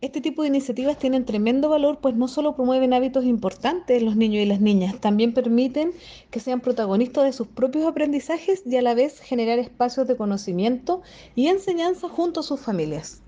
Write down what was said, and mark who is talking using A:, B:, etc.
A: Este tipo de iniciativas tienen tremendo valor, pues no solo promueven hábitos importantes en los niños y las niñas, también permiten que sean protagonistas de sus propios aprendizajes y a la vez generar espacios de conocimiento y enseñanza junto a sus familias.